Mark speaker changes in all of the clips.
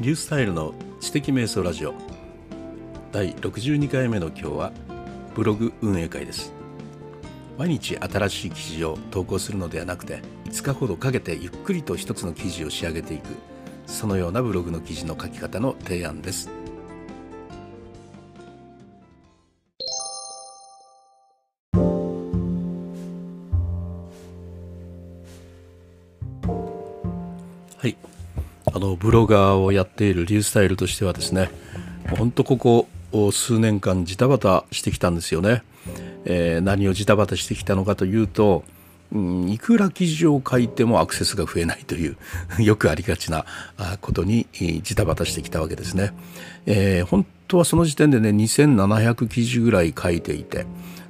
Speaker 1: リュースタイルの知的瞑想ラジオ。第62回目の今日はブログ運営会です。毎日新しい記事を投稿するのではなくて5日ほどかけてゆっくりと一つの記事を仕上げていくそのようなブログの記事の書き方の提案です。ブロガーをやっているリュースタイルとしてはですね本当ここ数年間ジタバタしてきたんですよね、えー、何をジタバタしてきたのかというと、うん、いくら記事を書いてもアクセスが増えないという よくありがちなことにジタバタしてきたわけですね、えー、本当はその時点でね2700記事ぐらい書いていて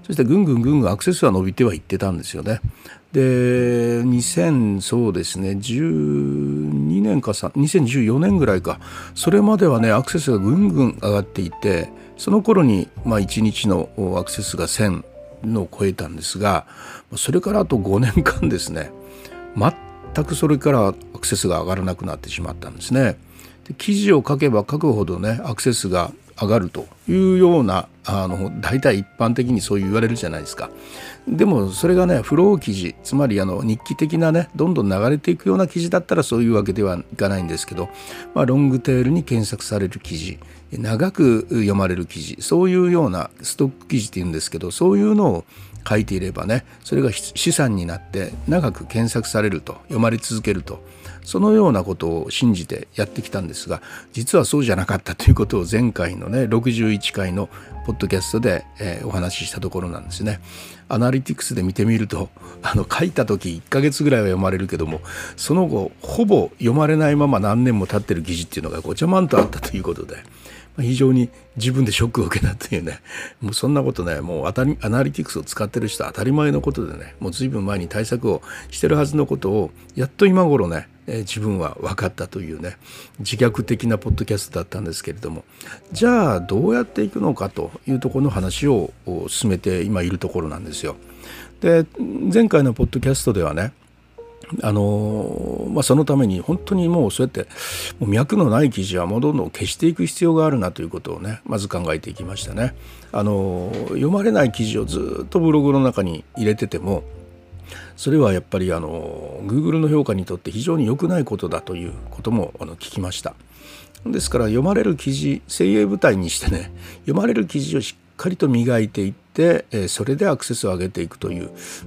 Speaker 1: そしてぐんぐんぐんぐんアクセスは伸びてはいってたんですよね。で2000そうですね12年か2014年ぐらいかそれまではねアクセスがぐんぐん上がっていてその頃にまあ1日のアクセスが1000のを超えたんですがそれからあと5年間ですね全くそれからアクセスが上がらなくなってしまったんですね。で記事を書けば書くほどねアクセスが上がるというようなあの大体一般的にそう言われるじゃないですか。でもそれがねフロー記事つまりあの日記的なねどんどん流れていくような記事だったらそういうわけではいかないんですけど、まあ、ロングテールに検索される記事長く読まれる記事そういうようなストック記事っていうんですけどそういうのを書いていればねそれが資産になって長く検索されると読まれ続けるとそのようなことを信じてやってきたんですが実はそうじゃなかったということを前回のね61回のポッドキャストで、えー、お話ししたところなんですね。アナリティクスで見てみるとあの書いた時1ヶ月ぐらいは読まれるけどもその後ほぼ読まれないまま何年も経ってる記事っていうのがごちゃまんとあったということで。非常に自分でショックを受けたというねもうそんなことねもう当たりアナリティクスを使ってる人は当たり前のことでねもう随分前に対策をしてるはずのことをやっと今頃ねえ自分は分かったというね自虐的なポッドキャストだったんですけれどもじゃあどうやっていくのかというところの話を進めて今いるところなんですよ。で前回のポッドキャストではねあのまあ、そのために本当にもうそうやってもう脈のない記事はもうどんどん消していく必要があるなということをねまず考えていきましたね。あの読まれない記事をずっとブログの中に入れててもそれはやっぱりあの Google の評価にとって非常に良くないことだということもあの聞きました。ですから読まれる記事精鋭部隊にしてね 読まれる記事をしっかりと磨いていってそれでアクセスを上げていくとい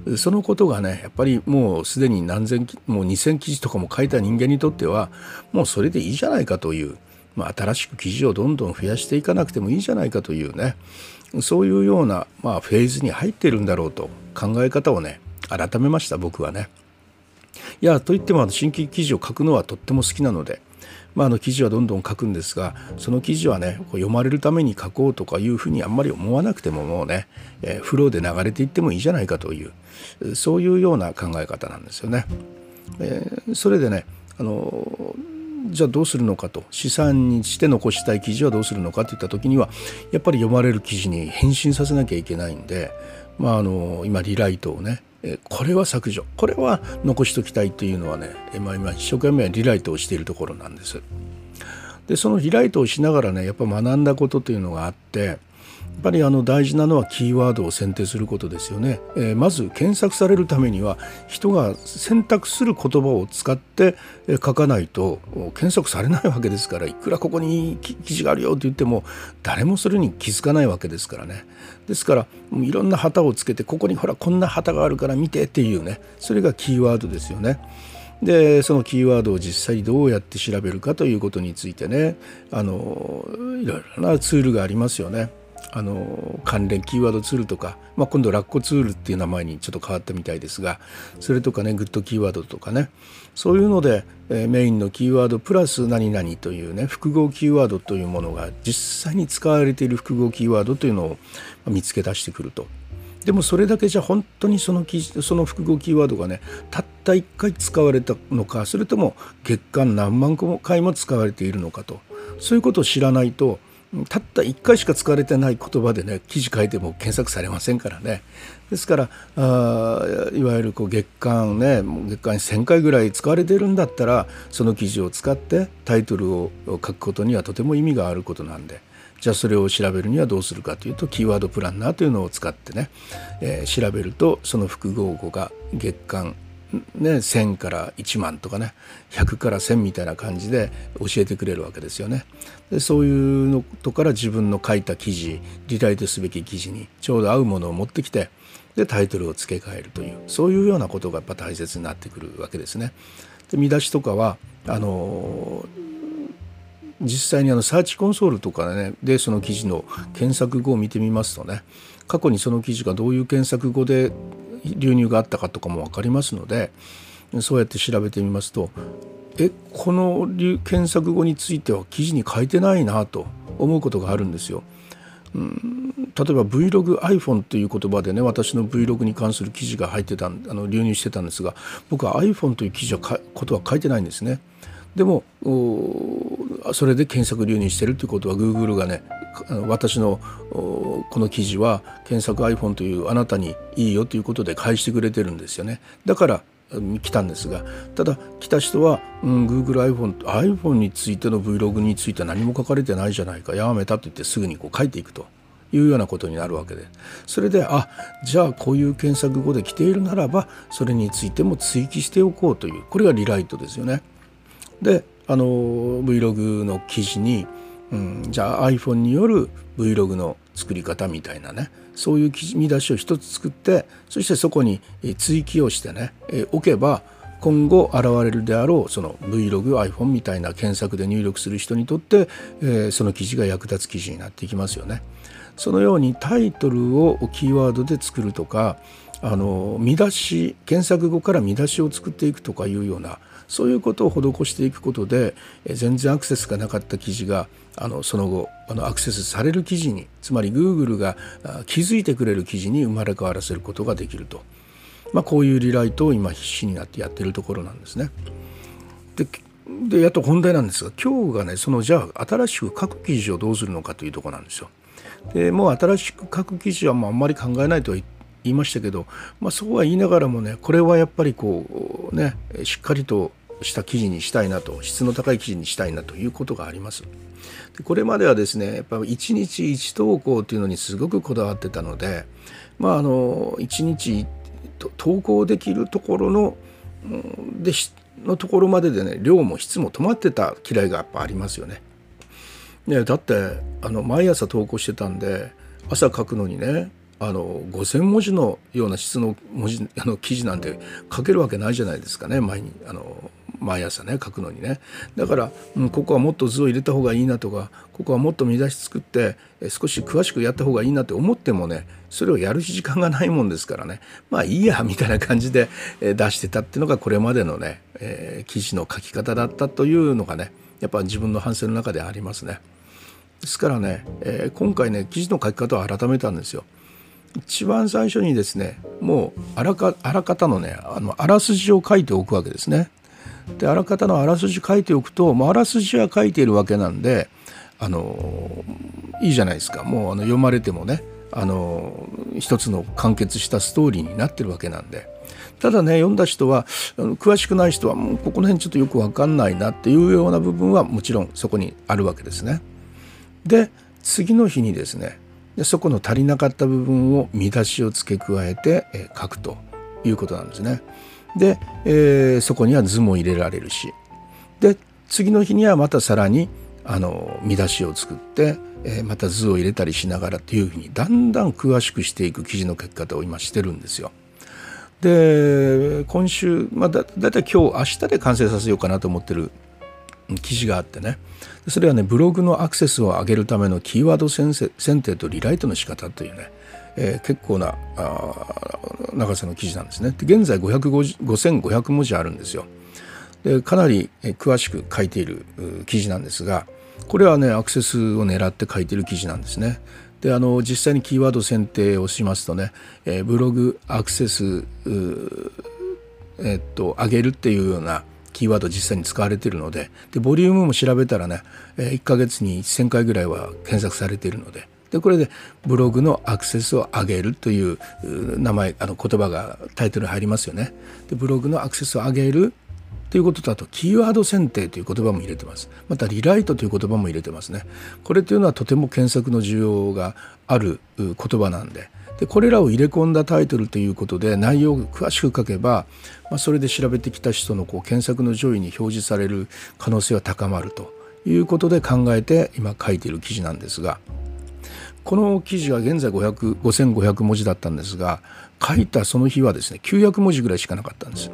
Speaker 1: うそのことがねやっぱりもうすでに何千もう2,000記事とかも書いた人間にとってはもうそれでいいじゃないかという、まあ、新しく記事をどんどん増やしていかなくてもいいじゃないかというねそういうような、まあ、フェーズに入っているんだろうと考え方をね改めました僕はね。いやといってもあの新規記事を書くのはとっても好きなので、まあ、あの記事はどんどん書くんですがその記事はね読まれるために書こうとかいうふうにあんまり思わなくてももうね、えー、フローで流れていってもいいじゃないかというそういうような考え方なんですよね。えー、それでねあのじゃあどうするのかと資産にして残したい記事はどうするのかといった時にはやっぱり読まれる記事に返信させなきゃいけないんで、まあ、あの今リライトをねこれは削除これは残しときたいというのはね、まあ、今一生懸命リライトをしているところなんです。でそのリライトをしながらねやっぱ学んだことというのがあってぱりあの大事なのはキーワードを選定することですよね、えー、まず検索されるためには人が選択する言葉を使って書かないと検索されないわけですからいくらここに記事があるよって言っても誰もそれに気づかないわけですからねですからいろんな旗をつけてここにほらこんな旗があるから見てっていうねそれがキーワードですよね。でそのキーワードを実際どうやって調べるかということについてねあのいろいろなツールがありますよね。あの関連キーワードツールとか、まあ、今度ラッコツールっていう名前にちょっと変わったみたいですがそれとかねグッドキーワードとかねそういうので、え、メインのキーワードプラス何々というね複合キーワードというものが実際に使われている複合キーワードというのを見つけ出してくると。でもそれだけじゃ本当にそのその複合キーワードがねたった1回使われたのかそれとも月間何万個も回も使われているのかとそういうことを知らないとたった1回しか使われてない言葉でね記事書いても検索されませんからね。ですからあいわゆるこう月間ね月間1,000回ぐらい使われてるんだったらその記事を使ってタイトルを書くことにはとても意味があることなんでじゃあそれを調べるにはどうするかというとキーワードプランナーというのを使ってね、えー、調べるとその複合語が月間ね、1000から1万とかね100から1000みたいな感じで教えてくれるわけですよね。でそういうのとから自分の書いた記事リライトすべき記事にちょうど合うものを持ってきてでタイトルを付け替えるというそういうようなことがやっぱ大切になってくるわけですね。で見出しとかはあの実際にあのサーチコンソールとかねでその記事の検索語を見てみますとね過去にその記事がどういう検索語で流入があったかとかも分かりますのでそうやって調べてみますとえこの検索語については記事に書いてないなと思うことがあるんですよ。うん、例えば VlogiPhone という言葉でね私の Vlog に関する記事が入ってたあの流入してたんですが僕は iPhone という記事はことは書いてないんですね。でもそれで検索流入してるということは Google がね私のこの記事は検索 iPhone というあなたにいいよということで返してくれてるんですよね。だから来たんですがただ来た人は、うん、Google iPhone, iPhone についての Vlog について何も書かれてないじゃないかやめたと言ってすぐにこう書いていくと。いうようなことになるわけで。それであじゃあこういう検索語で来ているならばそれについても追記しておこうというこれがリライトですよね。であの Vlog の記事にうん、じゃあ iPhone による Vlog の作り方みたいなねそういう見出しを一つ作ってそしてそこに追記をしてね、え置けば今後現れるであろうその VlogiPhone みたいな検索で入力する人にとって、えー、その記事が役立つ記事になっていきますよね。そのようにタイトルをキーワードで作るとかあの見出し検索語から見出しを作っていくとかいうようなそういうことを施していくことで全然アクセスがなかった記事があのその後あのアクセスされる記事につまり Google が気づいてくれる記事に生まれ変わらせることができると、まあ、こういうリライトを今必死になってやってるところなんですね。ででやっと本題なんですが今日がねそのじゃあ新しく書く記事をどうするのかというとこなんですよ。でもう新しく書く記事はもうあんまり考えないとは言言いましたけど、まあ、そうは言いながらもねこれはやっぱりこうねしっかりとした記事にしたいなと質の高い記事にしたいなということがあります。でこれまではですねやっぱ1日1投稿というのにすごくこだわってたのでまああの1日投稿できるところのでのところまででね量も質も止まってた嫌いがやっぱありますよね。ねだってあの毎朝投稿してたんで朝書くのにねあの5,000文字のような質の文字 あの記事なんて書けるわけないじゃないですかね毎にあの毎朝ね書くのにねだから、うん、ここはもっと図を入れた方がいいなとかここはもっと見出し作って少し詳しくやった方がいいなって思ってもねそれをやる時間がないもんですからねまあいいやみたいな感じで出してたっていうのがこれまでのね、えー、記事の書き方だったというのがねやっぱ自分の反省の中でありますね。ですからね、えー、今回ね記事の書き方を改めたんですよ。一番最初にですねもうあらかあらかたのねあのあらすじを書いておくわけですね。であらかたのあらすじ書いておくと、まあ、あらすじは書いているわけなんであのいいじゃないですかもうあの読まれてもねあの一つの完結したストーリーになってるわけなんでただね読んだ人は詳しくない人はもうここの辺ちょっとよく分かんないなっていうような部分はもちろんそこにあるわけですね。で次の日にですねでそこの足りなかった部分を見出しを付け加えて、え書くということなんですね。で、えー、そこには図も入れられるしで次の日にはまたさらにあの見出しを作って、えー、また図を入れたりしながらっていうふうにだんだん詳しくしていく記事の書き方を今してるんですよ。で今週、まあ、だだいたい今日明日で完成させようかなと思ってる記事があってね。それはねブログのアクセスを上げるためのキーワード選定とリライトの仕方というね、えー、結構な長さの記事なんですね。で現在5500文字あるんですよ。でかなり詳しく書いている記事なんですがこれはねアクセスを狙って書いている記事なんですね。であの実際にキーワード選定をしますとね、ブログアクセスえっと上げるっていうようなキーワード実際に使われているのででボリュームも調べたらね1ヶ月に1,000回ぐらいは検索されているので。でこれでブログのアクセスを上げるという名前あの言葉がタイトルに入りますよね。でブログのアクセスを上げるということとあとキーワード選定という言葉も入れてます。またリライトという言葉も入れてますね。これというのはとても検索の需要がある言葉なんで。でこれらを入れ込んだタイトルということで内容を詳しく書けば、まあ、それで調べてきた人のこう検索の上位に表示される可能性は高まるということで考えて今書いている記事なんですがこの記事は現在500 5500文字だったんですが書いたその日はですね900文字ぐらいしかなかったんです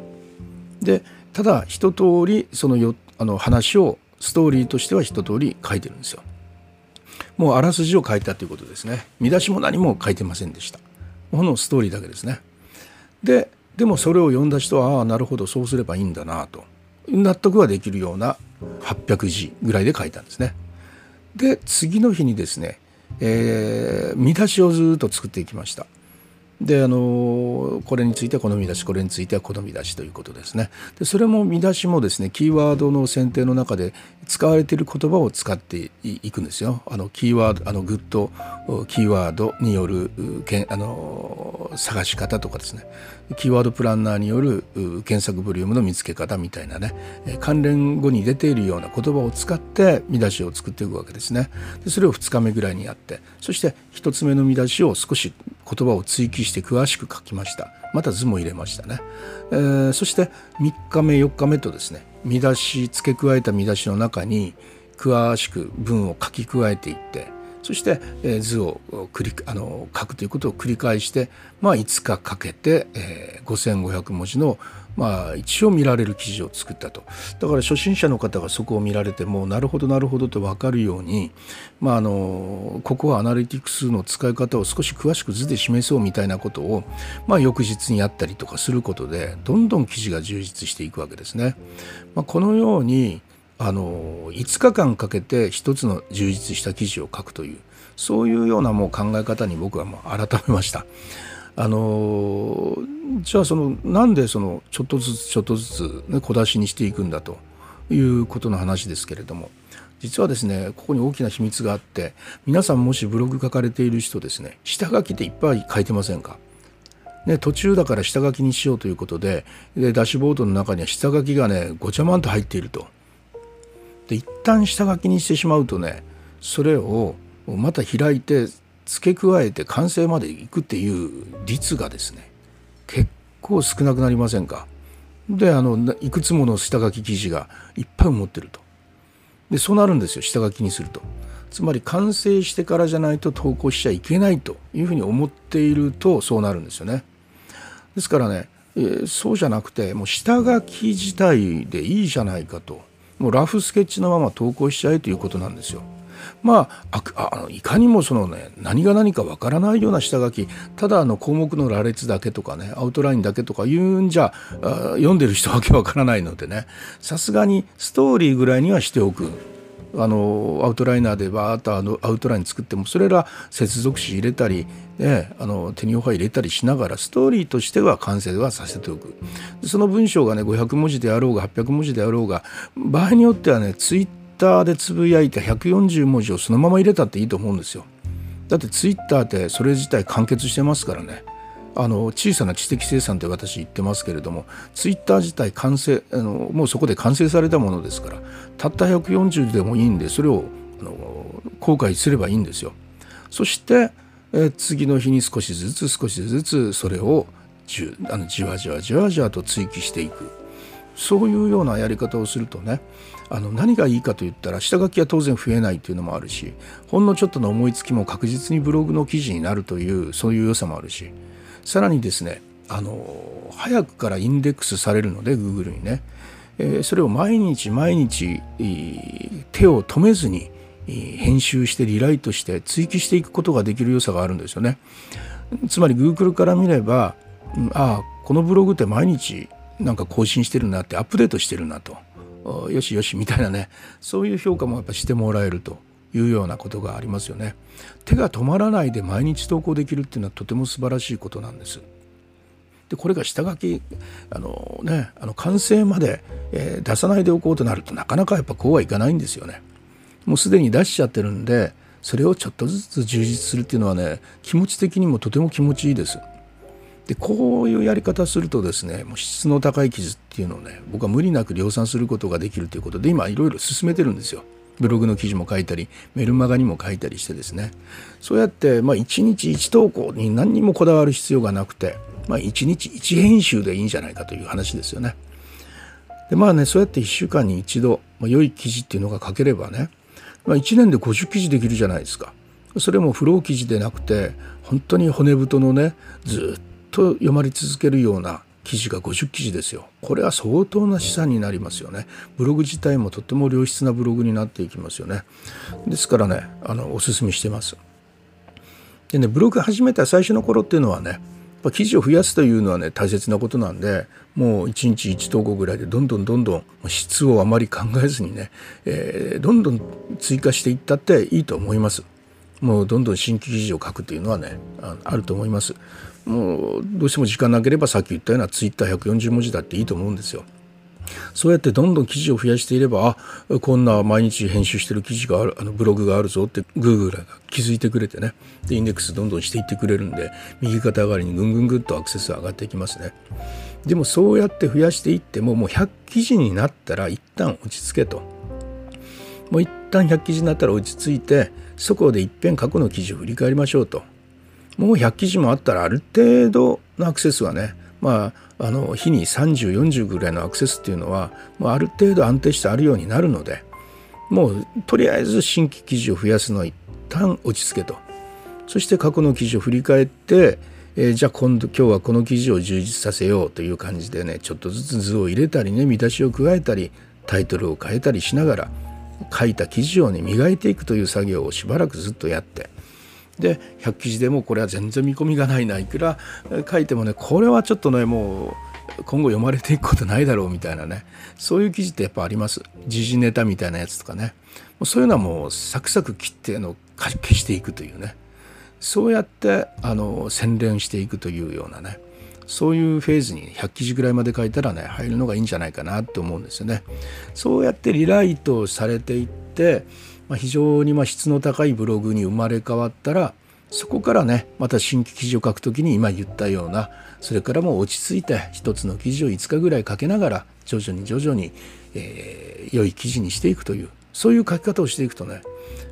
Speaker 1: でただ一通りそのよあの話をストーリーとしては一通り書いてるんですよ。もうあらすじを書いたということですね。見出しも何も書いてませんでした。このストーリーだけですね。ででもそれを読んだ人はああなるほどそうすればいいんだなと。納得はできるような800字ぐらいで書いたんですね。で次の日にですね、えー、見出しをずっと作っていきました。であのこれについてはこの見出しこれについてはこの見出しということですね。でそれも見出しもですねキーワードの選定の中で使われている言葉を使っていくんですよ。あのキーワードあのグッドキーワードによるけあの探し方とかですね。キーワードプランナーによる検索ボリュームの見つけ方みたいなね。関連語に出ているような言葉を使って見出しを作っていくわけですね。でそれを2日目ぐらいにやってそして1つ目の見出しを少し言葉を追記して詳しく書きました。また図も入れましたね、えー、そして3日目4日目とですね見出し付け加えた見出しの中に詳しく文を書き加えていってそして、え図を繰りあの書くということを繰り返して、まあ、5日かけて、えー、5500文字のまあ、一応見られる記事を作ったとだから初心者の方がそこを見られてもなるほどなるほどと分かるように、まあ、あのここはアナリティクスの使い方を少し詳しく図で示そうみたいなことを、まあ、翌日にやったりとかすることでどんどん記事が充実していくわけですね。まあ、このようにあの5日間かけて一つの充実した記事を書くというそういうようなもう考え方に僕はもう改めました。あのじゃあそのなんでそのちょっとずつちょっとずつ、ね、小出しにしていくんだということの話ですけれども実はですねここに大きな秘密があって皆さんもしブログ書かれている人ですね下書きっていっぱい書いてませんか？ね、途中だから下書きにしようということででダッシュボードの中には下書きがねごちゃまんと入っていると。で一旦下書きにしてしまうとねそれをまた開いて付け加えて完成までいくっていう率がですね結構少なくなりませんか？であのいくつもの下書き記事がいっぱい持ってると。でそうなるんですよ下書きにすると。つまり完成してからじゃないと投稿しちゃいけないというふうに思っているとそうなるんですよね。ですからね、えー、そうじゃなくてもう下書き自体でいいじゃないかと。もうラフスケッチのまま投稿しちゃえということなんですよ。まああいかにもそのね何が何かわからないような下書き。ただあの項目の羅列だけとかねアウトラインだけとか言うんじゃ読んでる人わけわからないのでね。さすがにストーリーぐらいにはしておく。あのアウトライナーでバーッとあのアウトライン作ってもそれら接続詞入れたり、ね、あの手にオファー入れたりしながらストーリーとしては完成はさせておく。その文章がね500文字であろうが800文字であろうが場合によってはねツイッターでつぶやいた140文字をそのまま入れたっていいと思うんですよ。だってツイッターってそれ自体完結してますからね。あの小さな知的生産って私言ってますけれどもツイッター自体完成あのもうそこで完成されたものですからたった140でもいいんでそれをあの後悔すればいいんですよ。そしてえ次の日に少しずつ少しずつそれをじあのじわじわじわじわと追記していくそういうようなやり方をするとねあの何がいいかといったら下書きは当然増えないというのもあるしほんのちょっとの思いつきも確実にブログの記事になるというそういう良さもあるしさらにですねあの早くからインデックスされるので Google にね、えー、それを毎日毎日手を止めずに編集してリライトして追記していくことができる良さがあるんですよね。つまり Google から見ればああこのブログって毎日なんか更新してるなってアップデートしてるなとよしよしみたいなねそういう評価もやっぱしてもらえるというようなことがありますよね。手が止まらないで毎日投稿できるっていうのはとても素晴らしいことなんです。でこれが下書きあのねあの完成までえー、出さないでおこうとなるとなかなかやっぱこうはいかないんですよね。もうすでに出しちゃってるんでそれをちょっとずつ充実するっていうのはね気持ち的にもとても気持ちいいです。でこういうやり方するとですねもう質の高い記事っていうのをね僕は無理なく量産することができるということで今いろいろ進めてるんですよ。ブログの記事も書いたりメルマガにも書いたりしてですねそうやって、まあ、1日1投稿に何にもこだわる必要がなくて、まあ、1日1編集でいいんじゃないかという話ですよね。でまあねそうやって1週間に一度、まあ、良い記事っていうのが書ければね、まあ、1年で50記事できるじゃないですか。それもフロー記事でなくて本当に骨太のねずっと読まれ続けるような記事が50記事ですよ。これは相当な資産になりますよね。ブログ自体もとっても良質なブログになっていきますよね。ですからねあのおすすめしてます。でねブログ始めた最初の頃っていうのはね記事を増やすというのはね大切なことなんでもう1日1投稿ぐらいでどんどんどんどん質をあまり考えずにね、えー、どんどん追加していったっていいと思います。もうどんどん新規記事を書くというのはねあると思います。もうどうしても時間なければさっき言ったようなツイッター140文字だっていいと思うんですよ。そうやってどんどん記事を増やしていればあこんな毎日編集してる記事があるあのブログがあるぞって Google が気づいてくれてね。でインデックスどんどんしていってくれるんで右肩上がりにぐんぐんぐんとアクセス上がっていきますね。でもそうやって増やしていってももう100記事になったら一旦落ち着けと。もう一旦100記事になったら落ち着いてそこでいっぺん過去の記事を振り返りましょうと。もう100記事もあったらある程度のアクセスはねまあ、あの日に3040ぐらいのアクセスっていうのは、まあ、ある程度安定してあるようになるのでもうとりあえず新規記事を増やすのは一旦落ち着けと。そして過去の記事を振り返って、えー、じゃあ今度今日はこの記事を充実させようという感じでねちょっとずつ図を入れたりね見出しを加えたりタイトルを変えたりしながら書いた記事をね磨いていくという作業をしばらくずっとやってで100記事でもこれは全然見込みがないないくら書いてもねこれはちょっとねもう今後読まれていくことないだろうみたいなねそういう記事ってやっぱあります。時事ネタみたいなやつとかね。そういうのはもうサクサク切っての消していくというね。そうやってあの洗練していくというようなね。そういうフェーズに100記事ぐらいまで書いたらね入るのがいいんじゃないかなと思うんですよね。そうやってリライトされていってまあ、非常にま質の高いブログに生まれ変わったらそこからねまた新規記事を書くときに今言ったようなそれからもう落ち着いて一つの記事を5日ぐらい書けながら徐々に徐々に、えー、良い記事にしていくというそういう書き方をしていくとね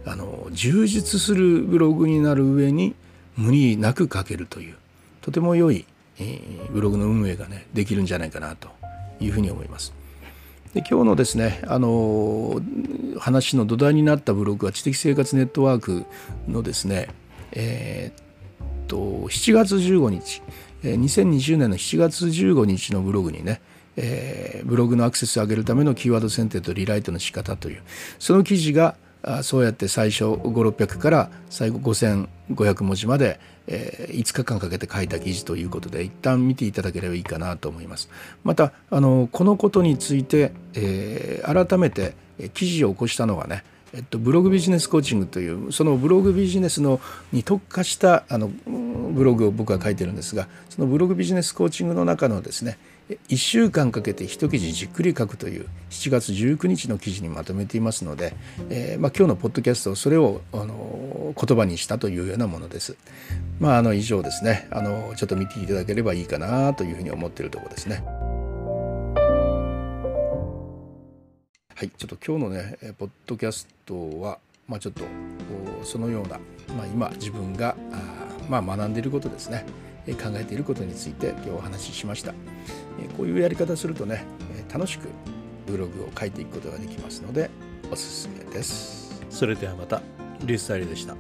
Speaker 1: あの充実するブログになる上に無理なく書けるというとても良い、えー、ブログの運営がねできるんじゃないかなというふうに思います。で今日のですねあの話の土台になったブログは知的生活ネットワークのですねえー、っと7月15日2020年の7月15日のブログにねえー、ブログのアクセスを上げるためのキーワード選定とリライトの仕方というその記事があそうやって最初5600から最後5500文字まで、えー、5日間かけて書いた記事ということで一旦見ていただければいいかなと思います。またあのこのことについて、えー、改めて記事を起こしたのはねえっと、ブログビジネスコーチングというそのブログビジネスのに特化したあのブログを僕は書いてるんですがそのブログビジネスコーチングの中のですね1週間かけて一記事じっくり書くという7月19日の記事にまとめていますので、えーまあ、今日のポッドキャストそれをあの言葉にしたというようなものです。まあ、あの以上ですねあのちょっと見ていただければいいかなというふうに思っているところですね。はい、ちょっと今日のねポッドキャストは、まあ、ちょっとそのような、まあ、今自分があ、まあ、学んでいることですね考えていることについて今日お話ししました。こういうやり方するとね楽しくブログを書いていくことができますのでおすすめです。
Speaker 2: それではまたリュースタイルでした。